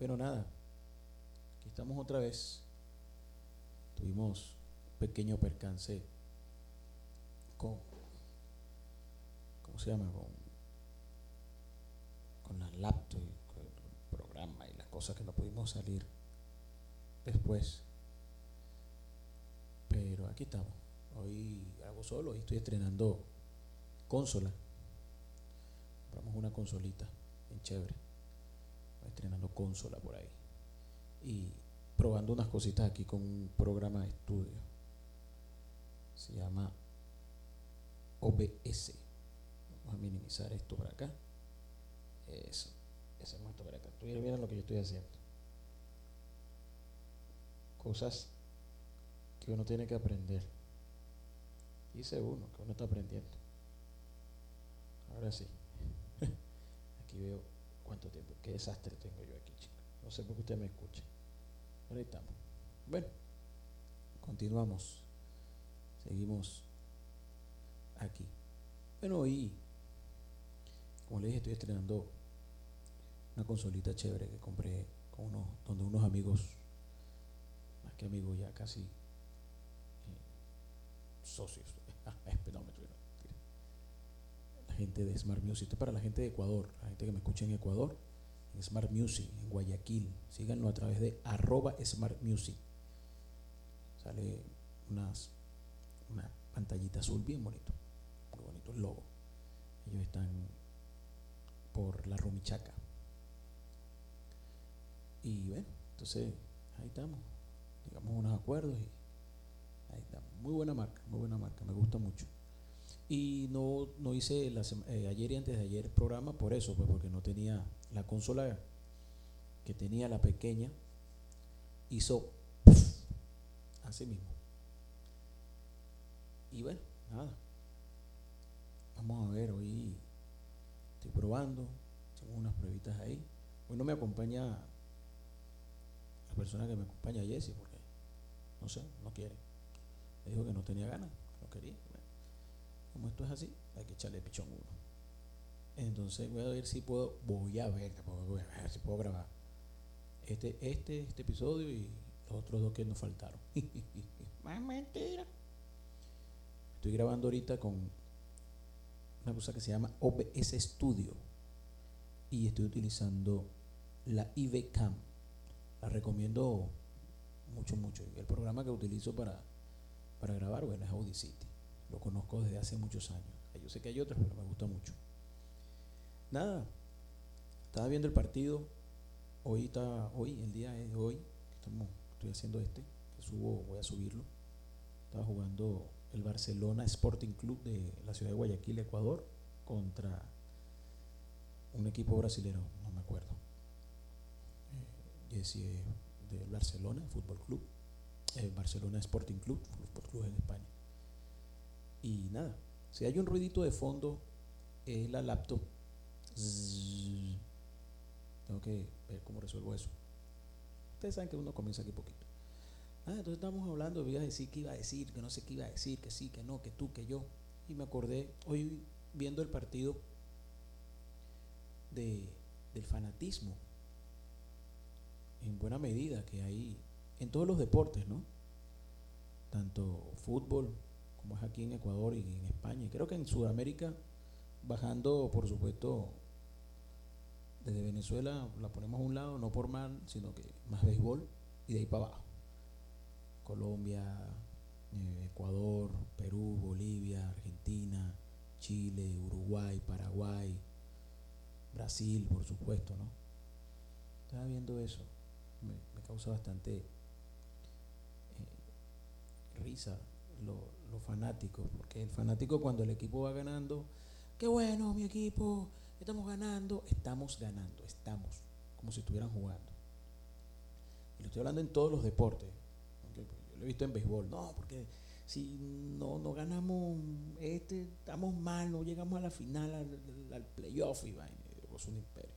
Pero nada, aquí estamos otra vez. Tuvimos un pequeño percance con, ¿cómo se llama? Con, con la laptop, con el programa y las cosas que no pudimos salir después. Pero aquí estamos. Hoy hago solo, hoy estoy estrenando consola. Compramos una consolita en chévere. Estrenando consola por ahí. Y probando unas cositas aquí con un programa de estudio. Se llama OBS. Vamos a minimizar esto por acá. Eso. Ese esto por acá. Miren lo que yo estoy haciendo. Cosas que uno tiene que aprender. Dice uno que uno está aprendiendo. Ahora sí. Aquí veo cuánto tiempo. Qué desastre tengo yo aquí, chicos. No sé por qué usted me escucha. Pero estamos. Bueno, continuamos. Seguimos aquí. Bueno, hoy, como le dije, estoy estrenando una consolita chévere que compré con unos, donde unos amigos, más que amigos ya casi socios, la gente de Smart Music, esto es para la gente de Ecuador, la gente que me escucha en Ecuador, en Smart Music, en Guayaquil, síganlo a través de arroba Smart Music. Sale unas, una pantallita azul bien bonito, muy bonito el logo. Ellos están por la Rumichaca. Y bueno, entonces ahí estamos, digamos unos acuerdos y Ahí está. Muy buena marca, muy buena marca, me gusta mucho. Y no, no hice eh, ayer y antes de ayer programa por eso, pues porque no tenía la consola que tenía la pequeña, hizo así mismo. Y bueno, nada. Vamos a ver, hoy estoy probando, tengo unas pruebitas ahí. Hoy no me acompaña la persona que me acompaña, Jesse, porque no sé, no quiere dijo que no tenía ganas, no quería. Como esto es así, hay que echarle pichón uno. Entonces voy a ver si puedo, voy a ver, voy a ver si puedo grabar este, este, este episodio y los otros dos que nos faltaron. Más mentira. Estoy grabando ahorita con una cosa que se llama OBS Studio y estoy utilizando la IVCam. La recomiendo mucho, mucho. El programa que utilizo para para grabar, bueno, es Audacity. Lo conozco desde hace muchos años. Yo sé que hay otros, pero me gusta mucho. Nada, estaba viendo el partido. Hoy está, hoy, el día es hoy, estamos, estoy haciendo este, que subo, voy a subirlo. Estaba jugando el Barcelona Sporting Club de la ciudad de Guayaquil, Ecuador, contra un equipo brasileño, no me acuerdo. Eh, Jesse del Barcelona Fútbol Club el Barcelona Sporting Club, Fútbol Club en España. Y nada, si hay un ruidito de fondo, es la laptop. Tengo que ver cómo resuelvo eso. Ustedes saben que uno comienza aquí poquito. Ah, entonces estamos hablando, voy a decir qué iba a decir, que no sé qué iba a decir, que sí, que no, que tú, que yo. Y me acordé, hoy viendo el partido de, del fanatismo, en buena medida que hay en todos los deportes, ¿no? Tanto fútbol como es aquí en Ecuador y en España. creo que en Sudamérica, bajando, por supuesto, desde Venezuela la ponemos a un lado, no por mal, sino que más béisbol y de ahí para abajo. Colombia, eh, Ecuador, Perú, Bolivia, Argentina, Chile, Uruguay, Paraguay, Brasil, por supuesto, ¿no? Estaba viendo eso, me, me causa bastante risa los fanáticos, porque el fanático cuando el equipo va ganando, qué bueno mi equipo, estamos ganando, estamos ganando, estamos, como si estuvieran jugando. Y lo estoy hablando en todos los deportes. Yo lo he visto en béisbol, no, porque si no, no ganamos este, estamos mal, no llegamos a la final, al, playoff y es un imperio.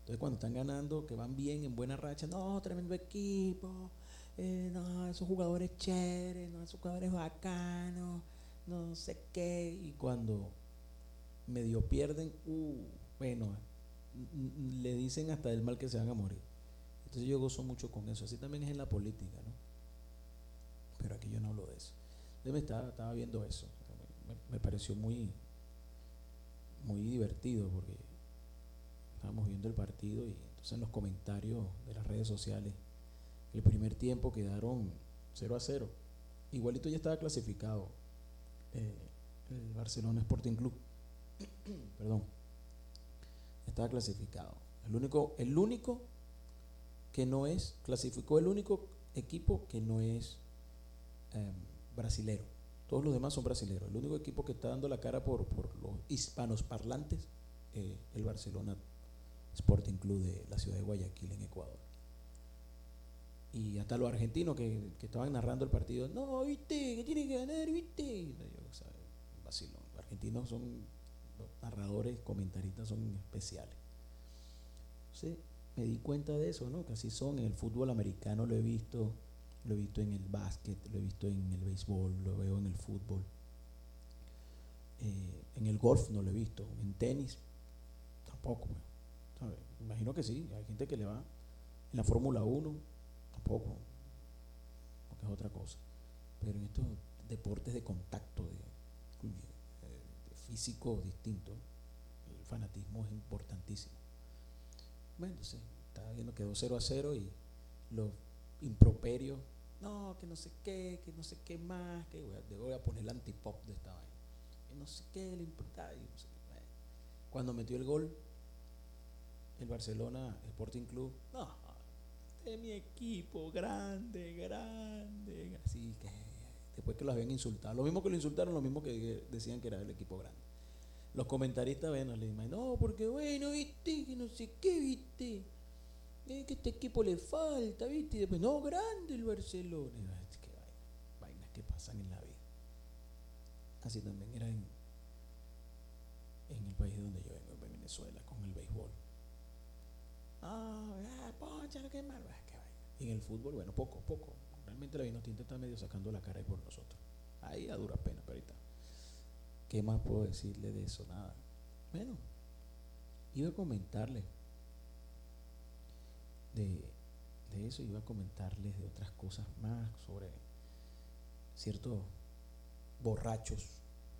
Entonces cuando están ganando, que van bien, en buena racha, no, tremendo equipo, eh, no, esos jugadores chéveres, no, esos jugadores bacanos, no sé qué. Y cuando medio pierden, uh, bueno, le dicen hasta el mal que se van a morir. Entonces yo gozo mucho con eso. Así también es en la política, ¿no? Pero aquí yo no hablo de eso. Yo me estaba, estaba viendo eso. Me, me pareció muy, muy divertido porque estábamos viendo el partido y entonces en los comentarios de las redes sociales, el primer tiempo quedaron 0 a 0. Igualito ya estaba clasificado eh, el Barcelona Sporting Club. Perdón. Estaba clasificado. El único, el único que no es, clasificó el único equipo que no es em, brasilero. Todos los demás son brasileros. El único equipo que está dando la cara por, los hispanos parlantes, eh, el Barcelona Sporting Club de la ciudad de Guayaquil, en Ecuador. Y hasta los argentinos que, estaban narrando el partido, no, viste, que tiene que ganar, viste. Los argentinos son, los narradores, comentaristas son especiales. Entonces, me di cuenta de eso, ¿no? Que así son. En el fútbol americano lo he visto, lo he visto en el básquet, lo he visto en el béisbol, lo veo en el fútbol. Eh, en el golf no lo he visto, en tenis tampoco. Imagino que sí, hay gente que le va en la Fórmula 1, tampoco, porque es otra cosa. Pero en estos deportes de contacto, de, físico distinto, el fanatismo es importantísimo. Bueno, sí, estaba viendo que 0 a 0 y los improperios, no, que no sé qué, que no sé qué más, que voy a, poner el antipop de esta vaina. Que no sé qué, le importaba, no sé. Cuando metió el gol, el Barcelona Sporting Club, no, de mi equipo, grande, grande, así que después que los habían insultado, lo mismo que lo insultaron, lo mismo que decían que era el equipo grande. Los comentaristas, bueno, le dicen, no, porque bueno, viste, que no sé qué, viste, que este equipo le falta, viste, y después, no, grande el Barcelona. Es vainas que pasan en la vida. Así también era en, en el país donde yo vengo, en Venezuela. Ah, poncha, qué mal. Y en el fútbol, bueno, poco, poco. Realmente la vino tinta está medio sacando la cara por nosotros. Ahí a dura pena, pero ahorita. ¿Qué más puedo decirle de eso? Nada. Bueno, iba a comentarle de, eso, iba a comentarles de otras cosas más sobre ciertos borrachos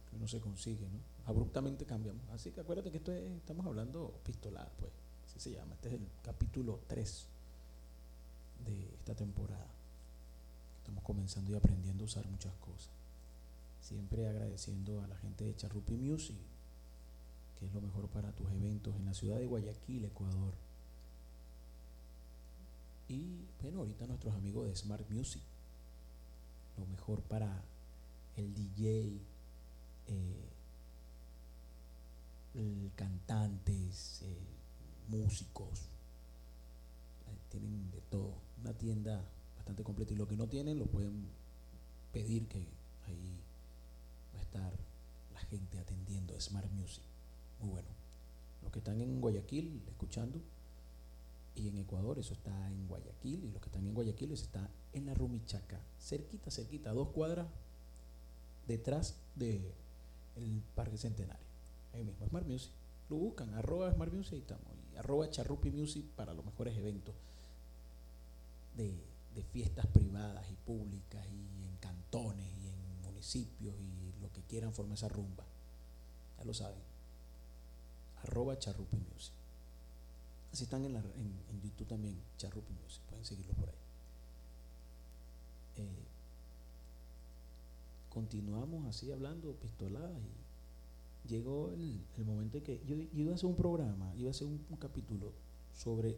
que uno se consigue, ¿no? Abruptamente cambiamos. Así que acuérdate que esto estamos hablando pistolada, pues se llama. Este es el capítulo 3 de esta temporada. Estamos comenzando y aprendiendo a usar muchas cosas. Siempre agradeciendo a la gente de Charrupi Music, que es lo mejor para tus eventos en la ciudad de Guayaquil, Ecuador. Y bueno, ahorita nuestros amigos de Smart Music, lo mejor para el DJ, eh, cantantes, eh, músicos, tienen de todo, una tienda bastante completa. Y lo que no tienen lo pueden pedir que ahí va a estar la gente atendiendo Smart Music, muy bueno. Los que están en Guayaquil escuchando y en Ecuador eso está en Guayaquil y los que están en Guayaquil eso está en la Rumichaca, cerquita, cerquita, dos cuadras detrás el Parque Centenario, ahí mismo, Smart Music. Lo buscan, arroba Smart Music y estamos arroba Charrupi Music para los mejores eventos de, fiestas privadas y públicas y en cantones y en municipios y lo que quieran formar esa rumba. Ya lo saben. Arroba Charrupi Music. Así están en, en, YouTube también, Charrupi Music. Pueden seguirlo por ahí. Eh, continuamos así hablando, pistoladas y llegó el, momento en que yo, iba a hacer un programa, iba a hacer un, capítulo sobre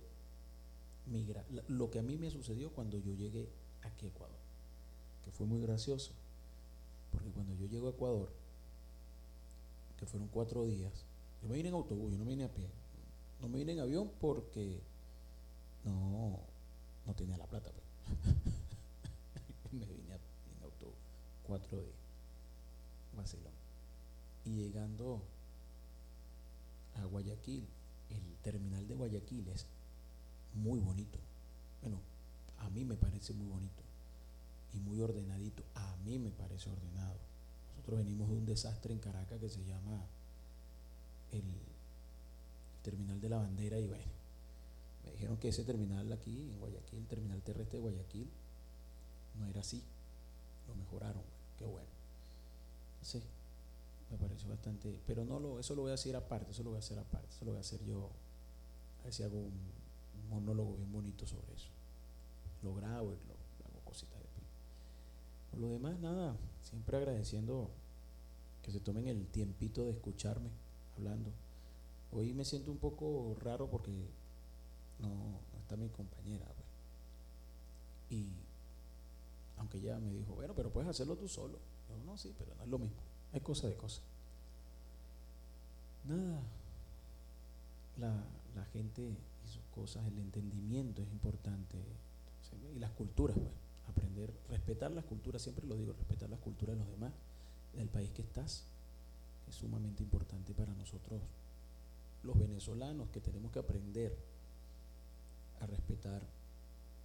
migra, lo que a mí me sucedió cuando yo llegué aquí a Ecuador, que fue muy gracioso, porque cuando yo llego a Ecuador, que fueron cuatro días, yo me vine en autobús, yo no me vine a pie, no me vine en avión porque no, no tenía la plata. Pues. me vine en autobús, cuatro días, vacilón y llegando a Guayaquil, el terminal de Guayaquil es muy bonito. Bueno, a mí me parece muy bonito y muy ordenadito. A mí me parece ordenado. Nosotros venimos de un desastre en Caracas que se llama el terminal de la bandera y bueno, Me dijeron que ese terminal aquí, en Guayaquil, el terminal terrestre de Guayaquil, no era así. Lo mejoraron, qué bueno. Sí, me pareció bastante. Pero no lo, eso lo voy a decir aparte, eso lo voy a hacer aparte, eso lo voy a hacer yo. A ver si hago un, monólogo bien bonito sobre eso. Lo grabo lo, hago cositas de Por lo demás, nada, siempre agradeciendo que se tomen el tiempito de escucharme hablando. Hoy me siento un poco raro porque no, está mi compañera. Y aunque ella me dijo, bueno, pero puedes hacerlo tú solo. Yo, no, sí, pero no es lo mismo. Hay cosa de cosa. Nada. La, la gente y sus cosas, el entendimiento es importante. Y las culturas, pues. Aprender, respetar las culturas, siempre lo digo, respetar las culturas de los demás, del país que estás, es sumamente importante para nosotros, los venezolanos, que tenemos que aprender a respetar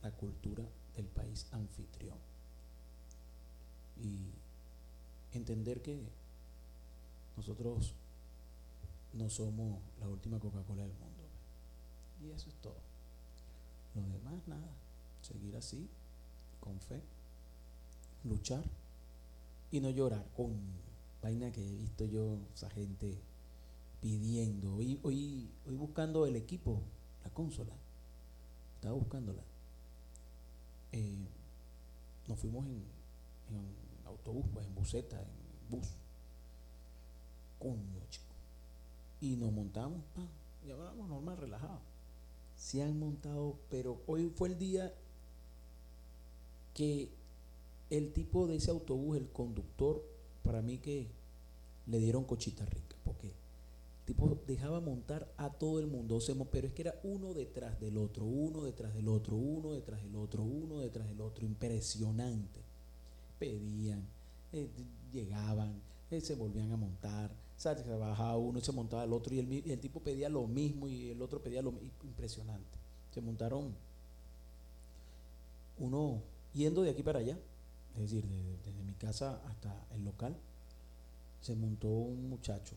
la cultura del país anfitrión y entender que nosotros no somos la última Coca-Cola del mundo. Y eso es todo. Lo demás, nada. Seguir así, con fe, luchar y no llorar. Con vaina que he visto yo, esa gente pidiendo. Hoy, hoy, hoy buscando el equipo, la consola. Estaba buscándola. Eh, nos fuimos en, en autobús, pues en buseta, en bus. Coño, chico. Y nos montamos, y hablamos normal, relajado. Se han montado, pero hoy fue el día que el tipo de ese autobús, el conductor, para mí que le dieron cochita rica, porque el tipo dejaba montar a todo el mundo, pero es que era uno detrás del otro, uno detrás del otro, uno detrás del otro, uno detrás del otro, impresionante pedían, eh, llegaban, eh, se volvían a montar, se bajaba uno, se montaba el otro y el, tipo pedía lo mismo y el otro pedía lo mismo, impresionante. Se montaron uno yendo de aquí para allá, es decir, desde, mi casa hasta el local, se montó un muchacho,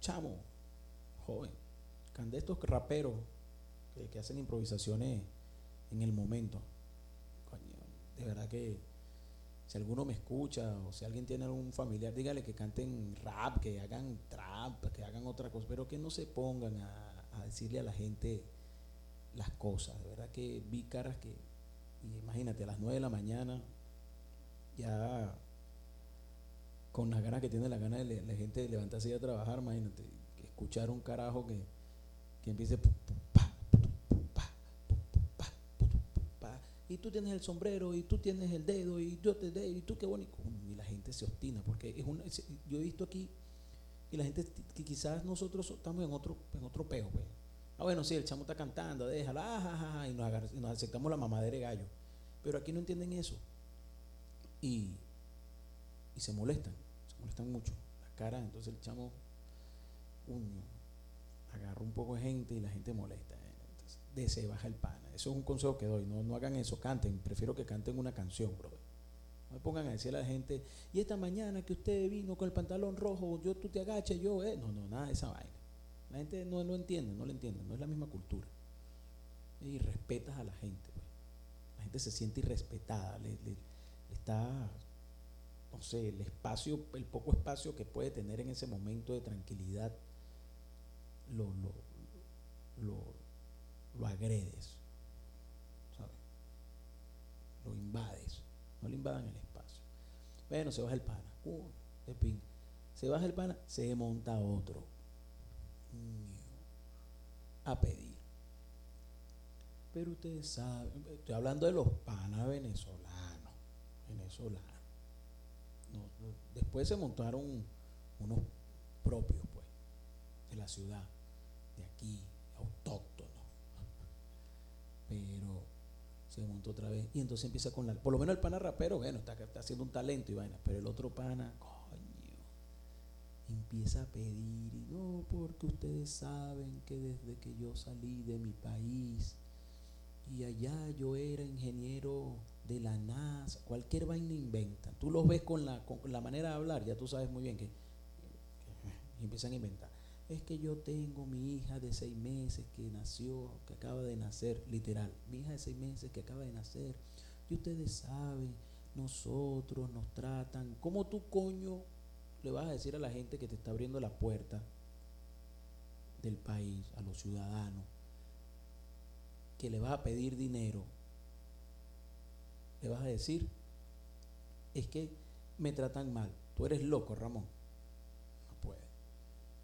chamo, joven, de estos raperos que, que hacen improvisaciones en el momento. Coño, de verdad que si alguno me escucha o si alguien tiene algún familiar, dígale que canten rap, que hagan trap, que hagan otra cosa, pero que no se pongan a, decirle a la gente las cosas. De verdad que vi caras que, imagínate, a las 9 de la mañana, ya con las ganas que tiene la gana de la gente de levantarse y a trabajar, imagínate, escuchar un carajo que, que empiece y tú tienes el sombrero, y tú tienes el dedo, y yo te y tú qué bonito. Y la gente se obstina, porque es una, yo he visto aquí y la gente que quizás nosotros estamos en otro, en otro peo, pues. Ah, bueno, sí, el chamo está cantando, déjala, ah, y, nos y nos aceptamos la mamadera de gallo. Pero aquí no entienden eso. Y, y se molestan, se molestan mucho. Las caras, entonces el chamo, uño, agarra un poco de gente y la gente molesta de se baja el pana. Eso es un consejo que doy. No, no hagan eso, canten. Prefiero que canten una canción, bro. No me pongan a decir a la gente, y esta mañana que usted vino con el pantalón rojo, yo tú te agachas, yo, eh. No, no, nada de esa vaina. La gente no lo entiende, no lo entiende, no es la misma cultura. Y respetas a la gente. Pues. La gente se siente irrespetada, le, está, no sé, el espacio, el poco espacio que puede tener en ese momento de tranquilidad, lo, lo lo agredes, ¿sabes? Lo invades, no le invadan el espacio. Bueno, se baja el pana, uh, de Se baja el pana, se monta otro. A pedir. Pero ustedes saben, estoy hablando de los panas venezolanos, venezolanos. después se montaron unos propios, pues, de la ciudad, de aquí, pero se montó otra vez. Y entonces empieza con la. Por lo menos el pana rapero, bueno, está, haciendo un talento y vaina. Pero el otro pana, coño, empieza a pedir. Y no, porque ustedes saben que desde que yo salí de mi país y allá yo era ingeniero de la NASA, cualquier vaina inventa. Tú los ves con la, con la manera de hablar, ya tú sabes muy bien que, empiezan a inventar. Es que yo tengo mi hija de seis meses que nació, que acaba de nacer, literal, mi hija de seis meses que acaba de nacer, y ustedes saben, nosotros nos tratan, ¿cómo tú coño le vas a decir a la gente que te está abriendo la puerta del país, a los ciudadanos, que le vas a pedir dinero? Le vas a decir, es que me tratan mal, tú eres loco, Ramón.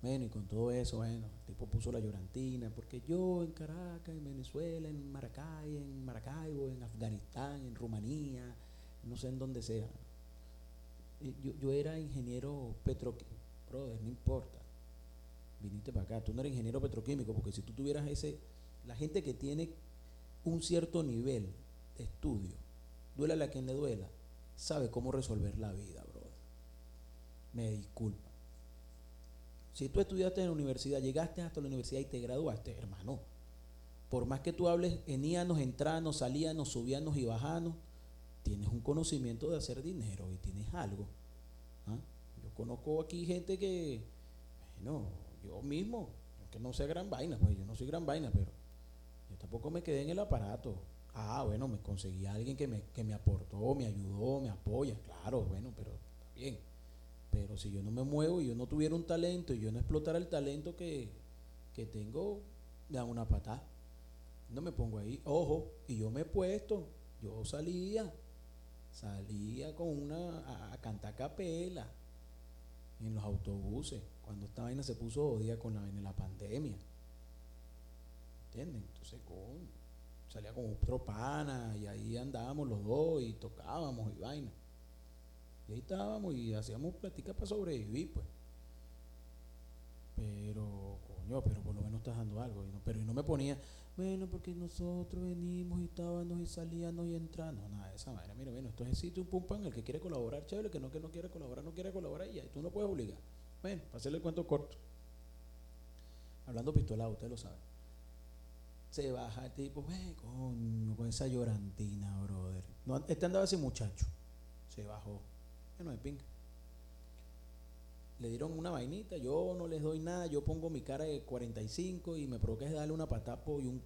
Bueno, y con todo eso, bueno, el tipo puso la llorantina, porque yo en Caracas, en Venezuela, en Maracay, en Maracaibo, en Afganistán, en Rumanía, no sé en dónde sea. Yo, yo era ingeniero petroquímico, brother, no importa. Viniste para acá, tú no eres ingeniero petroquímico, porque si tú tuvieras ese, la gente que tiene un cierto nivel de estudio, duela a quien le duela, sabe cómo resolver la vida, brother. Me disculpa si tú estudiaste en la universidad, llegaste hasta la universidad y te graduaste, hermano, por más que tú hables eníanos, entranos, salíanos, subíanos y bajanos, tienes un conocimiento de hacer dinero y tienes algo. ¿ah? Yo conozco aquí gente que, bueno, yo mismo, que no sé gran vaina, pues yo no soy gran vaina, pero yo tampoco me quedé en el aparato. Ah, bueno, me conseguí a alguien que me, que me aportó, me ayudó, me apoya, claro, bueno, pero está bien. Pero si yo no me muevo y yo no tuviera un talento y yo no explotara el talento que, tengo, me dan una patada. No me pongo ahí. Ojo, y yo me he puesto, yo salía, salía con una, a, cantar capela en los autobuses, cuando esta vaina se puso odia con la, en la pandemia. ¿Entienden? Entonces, salía con otro pana y ahí andábamos los dos y tocábamos y vaina. Y ahí estábamos y hacíamos pláticas para sobrevivir, pues. Pero, coño, pero por lo menos estás dando algo. Y pero y no me ponía, bueno, porque nosotros venimos y estábamos y salíamos y entrando. Nada de esa manera. Mira, bueno, esto es el sitio, un pum el que quiere colaborar, chévere, el que no, que no quiere colaborar, no quiere colaborar y ya, tú no puedes obligar. Bueno, para hacerle el cuento corto. Hablando pistolado, usted lo sabe. Se baja el tipo, eh, coño, con esa llorantina, brother. Este andaba ese muchacho. Se bajó no de Le dieron una vainita, yo no les doy nada, yo pongo mi cara de 45 y me provoca darle una patapo y un,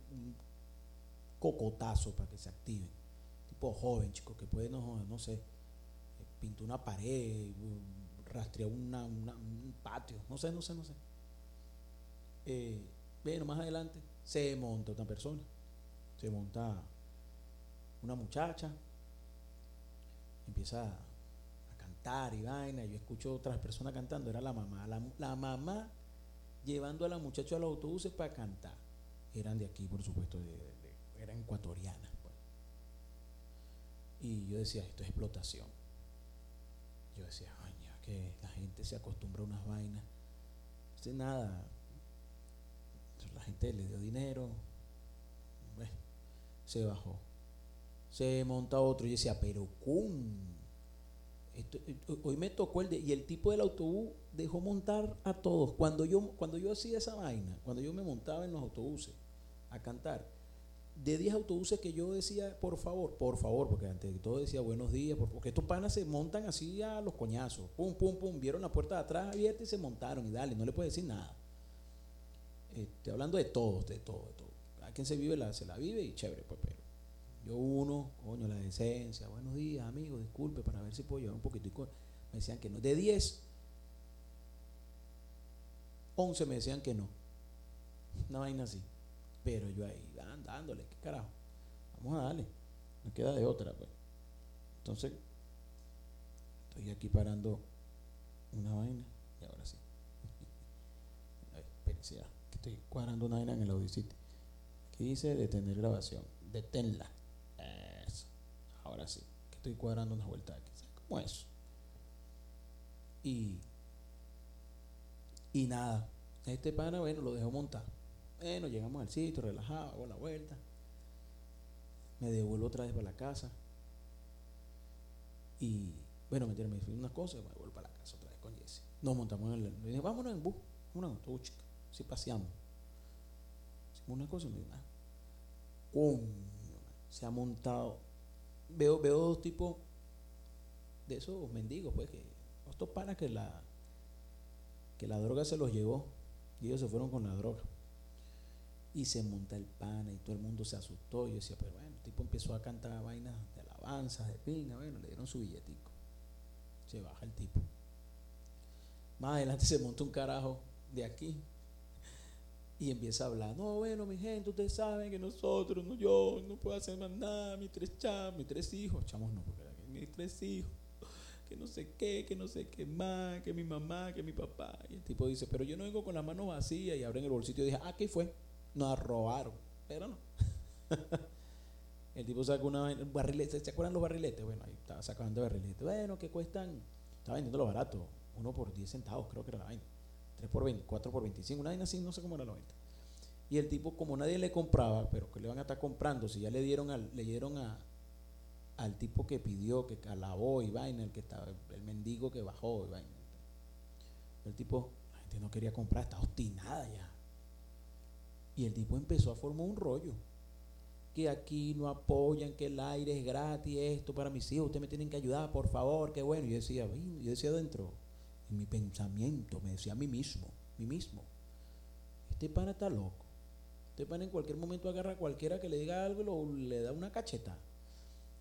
cocotazo para que se activen. Tipo joven, chico, que puede, no, no sé, pintar una pared, rastrear una, un patio, no sé, no sé, no sé. Eh, bueno, más adelante se monta otra persona, se monta una muchacha, empieza a y vaina. Yo escucho otras personas cantando, era la mamá. La, mamá llevando a la muchacha a los autobuses para cantar. Eran de aquí, por supuesto, eran ecuatorianas. Pues. Y yo decía, esto es explotación. Yo decía, ay, que la gente se acostumbra a unas vainas. No nada. La gente le dio dinero. se bajó. Se monta otro y decía, pero ¿cómo? Eh, hoy me tocó el de, y el tipo del autobús dejó montar a todos. Cuando yo, cuando yo hacía esa vaina, cuando yo me montaba en los autobuses a cantar, de 10 autobuses que yo decía, por favor, por favor, porque antes de todo decía buenos días, porque estos panas se montan así a los coñazos, pum, pum, pum, vieron la puerta de atrás abierta y se montaron y dale, no le puede decir nada. Estoy hablando de todos, de todo, de todo. A quien se vive, se la vive y chévere, pues, pero yo uno, coño, la decencia, buenos días, amigo, disculpe, para ver si puedo llevar un poquitico. Me decían que no. De 10, 11 me decían que no. Una vaina así. Pero yo ahí, dándole, ¿qué carajo? Vamos a darle. No queda de otra, pues. Entonces, estoy aquí parando una vaina y ahora sí. Espérense, que estoy cuadrando una vaina en el Audacity. Aquí dice detener grabación. Deténla ahora sí, que estoy cuadrando una vuelta aquí. ¿Sabes cómo es? Y, y nada, este pana, bueno, lo dejó montar. Bueno, llegamos al sitio, relajado, hago la vuelta. Me devuelvo otra vez para la casa. Y bueno, me me fui unas cosas, me vuelvo para la casa otra vez con Jesse. Nos montamos en el. dije, vámonos en bus, una autobús, chica. Si paseamos. Hicimos una cosa y me dijo, ah, se ha montado veo, veo dos tipos de esos mendigos, pues, que estos panas que la, que la droga se los llevó. Y ellos se fueron con la droga. Y se monta el pana y todo el mundo se asustó. Yo decía, pero bueno, el tipo empezó a cantar vainas de alabanzas, de pinga, bueno, le dieron su billetico. Se baja el tipo. Más adelante se monta un carajo de aquí y empieza a hablar. No, bueno, mi gente, ustedes saben que nosotros, no yo, no puedo hacer más nada, mis tres chamos, mis tres hijos, chamos no, porque mis tres hijos, que no sé qué, que no sé qué más, que mi mamá, que mi papá. Y el tipo dice, pero yo no vengo con las manos vacías y abren el bolsillo y dije, ah, ¿qué fue? Nos robaron, pero no. el tipo sacó una barrilete, ¿se acuerdan los barriletes? Bueno, ahí estaba sacando barriletes. Bueno, que cuestan, estaba vendiendo lo barato, uno por 10 centavos, creo que era la vaina. 3 por 20, 4 por 25, una vaina así, no sé cómo era la venta. Y el tipo, como nadie le compraba, pero que le van a estar comprando, si ya le dieron al, le dieron a, al tipo que pidió, que alabó y vaina, el que estaba, el mendigo que bajó y vaina. El tipo, la gente no quería comprar, está obstinada ya. Y el tipo empezó a formar un rollo. Que aquí no apoyan, que el aire es gratis, esto para mis hijos, ustedes me tienen que ayudar, por favor, qué bueno. Yo decía, yo decía adentro, en mi pensamiento, me decía a mí mismo, mí mismo, este pana está loco. Este pana en cualquier momento agarra a cualquiera que le diga algo y le da una cacheta.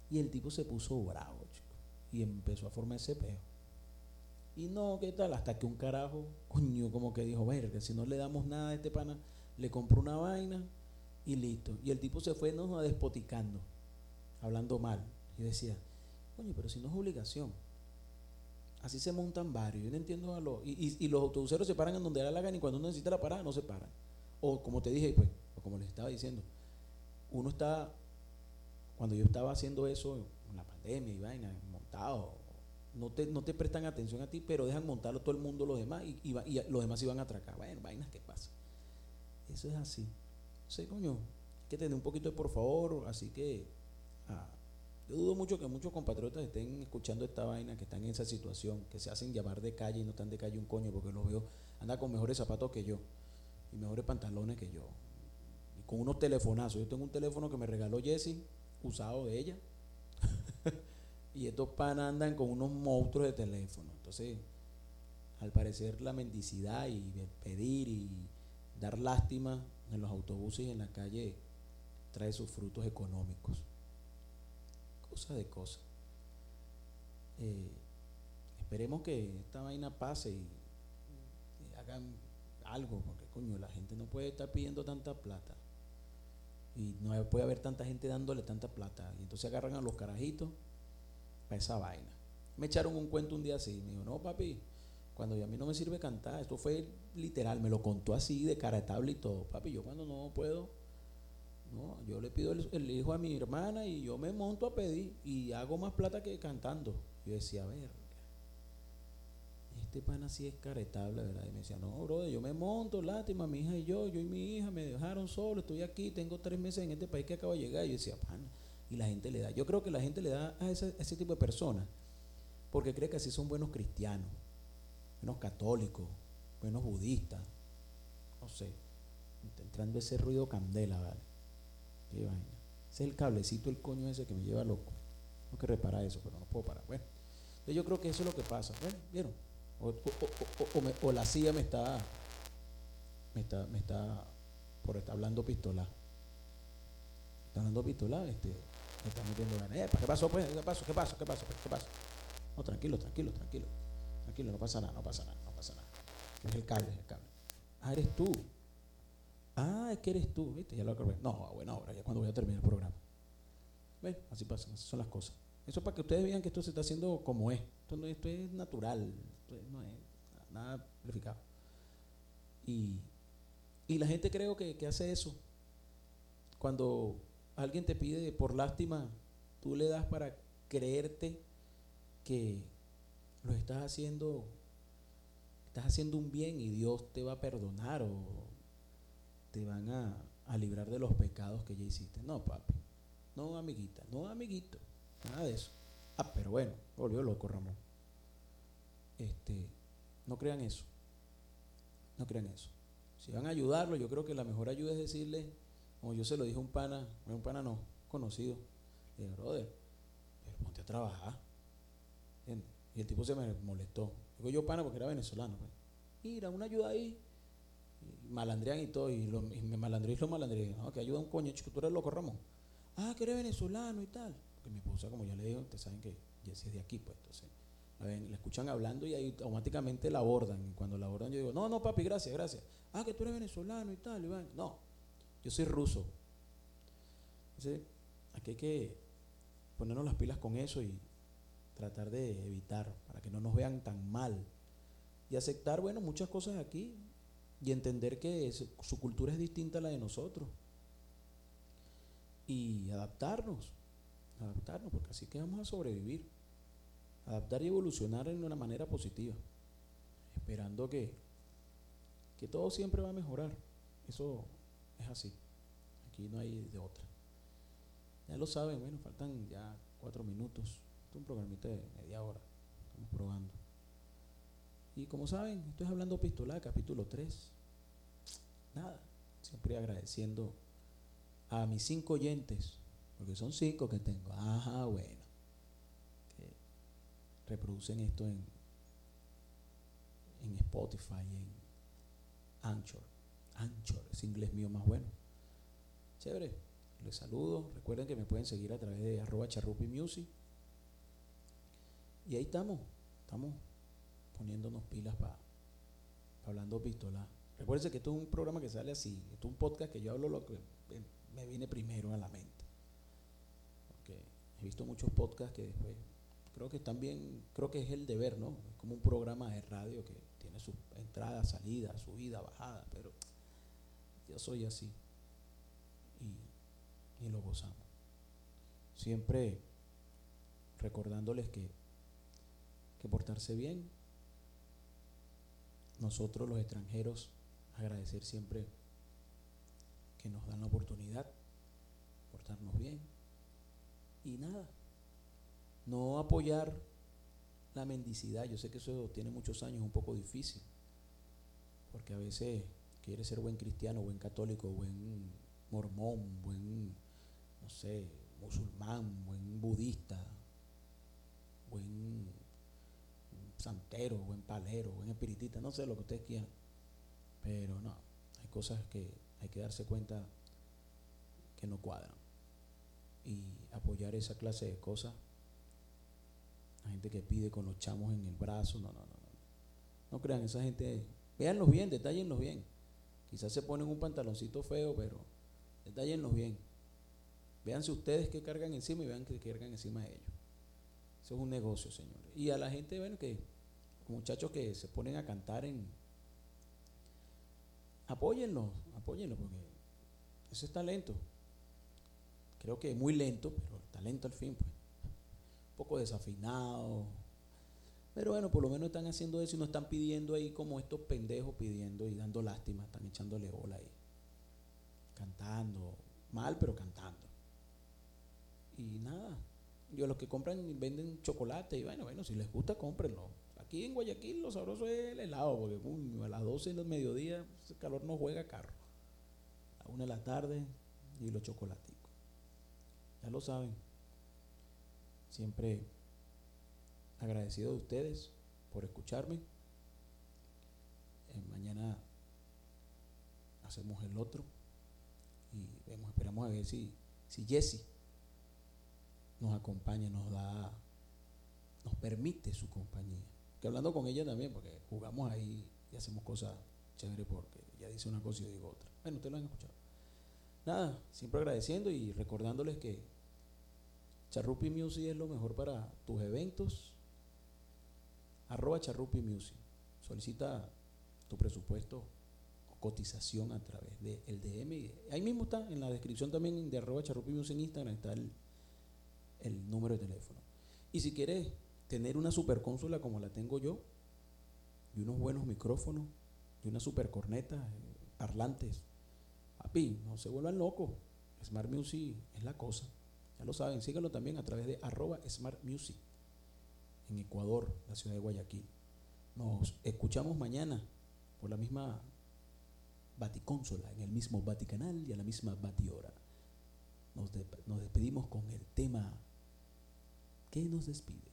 Y el tipo se puso bravo, chico. Y empezó a formar ese peo. Y no, ¿qué tal? Hasta que un carajo, coño, como que dijo, verga, si no le damos nada a este pana, le compró una vaina y listo. Y el tipo se fue no, despoticando, hablando mal. Y decía, coño, pero si no es obligación. Así se montan varios. Yo no entiendo a los. Y, los autobuseros se paran en donde la gana y cuando uno necesita la parada no se paran. O como te dije, pues, o como les estaba diciendo, uno está. Cuando yo estaba haciendo eso en la pandemia y vaina, montado, no te, no te prestan atención a ti, pero dejan montarlo todo el mundo los demás y, y, los demás iban a atracar. Bueno, vainas que pasa. Eso es así. No sé, coño, hay que tener un poquito de por favor, así que. Ah, yo dudo mucho que muchos compatriotas estén escuchando esta vaina, que están en esa situación, que se hacen llamar de calle y no están de calle un coño, porque los veo, anda con mejores zapatos que yo y mejores pantalones que yo. Y con unos telefonazos. Yo tengo un teléfono que me regaló Jessie, usado de ella. y estos panas andan con unos monstruos de teléfono. Entonces, al parecer la mendicidad y pedir y dar lástima en los autobuses y en la calle trae sus frutos económicos de cosas. Eh, esperemos que esta vaina pase y, hagan algo, porque coño, la gente no puede estar pidiendo tanta plata. Y no puede haber tanta gente dándole tanta plata. Y entonces agarran a los carajitos para esa vaina. Me echaron un cuento un día así. Me dijo, no, papi, cuando a mí no me sirve cantar, esto fue literal, me lo contó así de cara de y todo. Papi, yo cuando no puedo no, yo le pido el, hijo a mi hermana y yo me monto a pedir y hago más plata que cantando. Yo decía, a ver, este pan así es caretable, ¿verdad? Y me decía, no, bro, yo me monto, lástima, mi hija y yo, yo y mi hija me dejaron solo, estoy aquí, tengo tres meses en este país que acabo de llegar. Yo decía, pan, y la gente le da. Yo creo que la gente le da a ese, tipo de personas porque cree que así son buenos cristianos, buenos católicos, buenos budistas, no sé, entrando ese ruido candela, ¿vale? Es el cablecito, el coño ese que me lleva loco. Tengo que reparar eso, pero no puedo parar. Bueno, yo creo que eso es lo que pasa. ¿vieron? O, la CIA me está, me está, me está, por estar hablando pistola. Está hablando pistola, este, me está metiendo ganas. ¿Qué pasó, pues? ¿Qué pasó? ¿Qué pasó? ¿Qué pasó? ¿Qué pasó? No, tranquilo, tranquilo, tranquilo. Tranquilo, no pasa nada, no pasa nada, no pasa nada. Es el cable, es el cable. Ah, eres tú. Ah, es que eres tú, ¿viste? Ya lo acabé. No, a buena hora, ya cuando voy a terminar el programa. ¿Ven? Así pasa, así son las cosas. Eso es para que ustedes vean que esto se está haciendo como es. Esto, no, esto es natural, esto no es nada planificado. Y, y, la gente creo que, que hace eso. Cuando alguien te pide por lástima, tú le das para creerte que lo estás haciendo, estás haciendo un bien y Dios te va a perdonar o te van a, librar de los pecados que ya hiciste. No, papi. No, amiguita. No, amiguito. Nada de eso. Ah, pero bueno, volvió loco Ramón. Este, no crean eso. No crean eso. Si van a ayudarlo, yo creo que la mejor ayuda es decirle, como yo se lo dije a un pana, un pana no, conocido, le dije, brother, pero ponte a trabajar. Y el tipo se me molestó. Digo yo pana porque era venezolano. Pues. Mira, una ayuda ahí malandrean y todo, y, lo, y me malandrean y lo malandrean. No, que ayuda un coño, chico, tú eres loco, Ramón. Ah, que eres venezolano y tal. Porque mi esposa, como ya le digo, ustedes saben que Jessie es de aquí, pues entonces la, ven, la escuchan hablando y ahí automáticamente la abordan. Y cuando la abordan, yo digo, no, no, papi, gracias, gracias. Ah, que tú eres venezolano y tal. Iván. No, yo soy ruso. Entonces, aquí hay que ponernos las pilas con eso y tratar de evitar para que no nos vean tan mal. Y aceptar, bueno, muchas cosas aquí y entender que su, cultura es distinta a la de nosotros. Y adaptarnos, adaptarnos, porque así que vamos a sobrevivir. Adaptar y evolucionar en una manera positiva, esperando que, que todo siempre va a mejorar. Eso es así. Aquí no hay de otra. Ya lo saben, bueno, faltan ya cuatro minutos. Esto es un programita de media hora. Estamos probando. Y como saben, estoy hablando pistola, capítulo 3. Nada, siempre agradeciendo a mis cinco oyentes, porque son cinco que tengo. Ajá, bueno. Que reproducen esto en, en Spotify, en Anchor. Anchor, es inglés mío más bueno. Chévere, les saludo. Recuerden que me pueden seguir a través de arroba charrupi music. Y ahí estamos, estamos poniéndonos pilas para pa hablando pistola. Recuerden que esto es un programa que sale así, esto es un podcast que yo hablo lo que me viene primero a la mente. Porque he visto muchos podcasts que después creo que también, creo que es el deber, ¿no? Es como un programa de radio que tiene su entrada, salida, subida, bajada, pero yo soy así y, y lo gozamos. Siempre recordándoles que, que portarse bien, nosotros los extranjeros agradecer siempre que nos dan la oportunidad, portarnos bien. Y nada, no apoyar la mendicidad. Yo sé que eso tiene muchos años, un poco difícil, porque a veces quiere ser buen cristiano, buen católico, buen mormón, buen, no sé, musulmán, buen budista, buen santero, buen palero, buen espiritista, no sé lo que ustedes quieran. Pero no, hay cosas que hay que darse cuenta que no cuadran. Y apoyar esa clase de cosas. La gente que pide con los chamos en el brazo, no, no, no, no. No crean, esa gente, véanlos bien, detállenlos bien. Quizás se ponen un pantaloncito feo, pero detállenlos bien. Véanse ustedes que cargan encima y vean que cargan encima de ellos. Eso es un negocio, señores. Y a la gente, bueno, que muchachos que se ponen a cantar en, apóyenlo, apóyenlo, porque ese es talento. Creo que muy lento, pero talento al fin, pues. Un poco desafinado. Pero bueno, por lo menos están haciendo eso y no están pidiendo ahí como estos pendejos pidiendo y dando lástima, están echándole bola ahí. Cantando, mal, pero cantando. Y nada, yo los que compran venden chocolate y bueno, bueno, si les gusta, cómprenlo aquí en Guayaquil lo sabroso es el helado, porque a las 12 del mediodía ese calor no juega carro. A una de la tarde y los chocolaticos. Ya lo saben. Siempre agradecido de ustedes por escucharme. Eh, mañana hacemos el otro y esperamos a ver si, si Jesse nos acompaña, nos da, nos permite su compañía hablando con ella también, porque jugamos ahí y hacemos cosas chéveres porque ella dice una cosa y yo digo otra. Bueno, ustedes lo han escuchado. Nada, siempre agradeciendo y recordándoles que Charrupi Music es lo mejor para tus eventos. Arroba Charrupi Music. Solicita tu presupuesto o cotización a través del DM. Ahí mismo está, en la descripción también de arroba Charrupi Music en Instagram está el, el número de teléfono. Y si quieres tener una superconsola como la tengo yo, y unos buenos micrófonos, y una super corneta, eh, parlantes. Papi, no se vuelvan locos. Smart Music es la cosa. Ya lo saben, síganlo también a través de arroba Smart Music en Ecuador, la ciudad de Guayaquil. Nos escuchamos mañana por la misma Baticonsola, en el mismo Vaticanal y a la misma Batihora. Nos, nos despedimos con el tema que nos despide.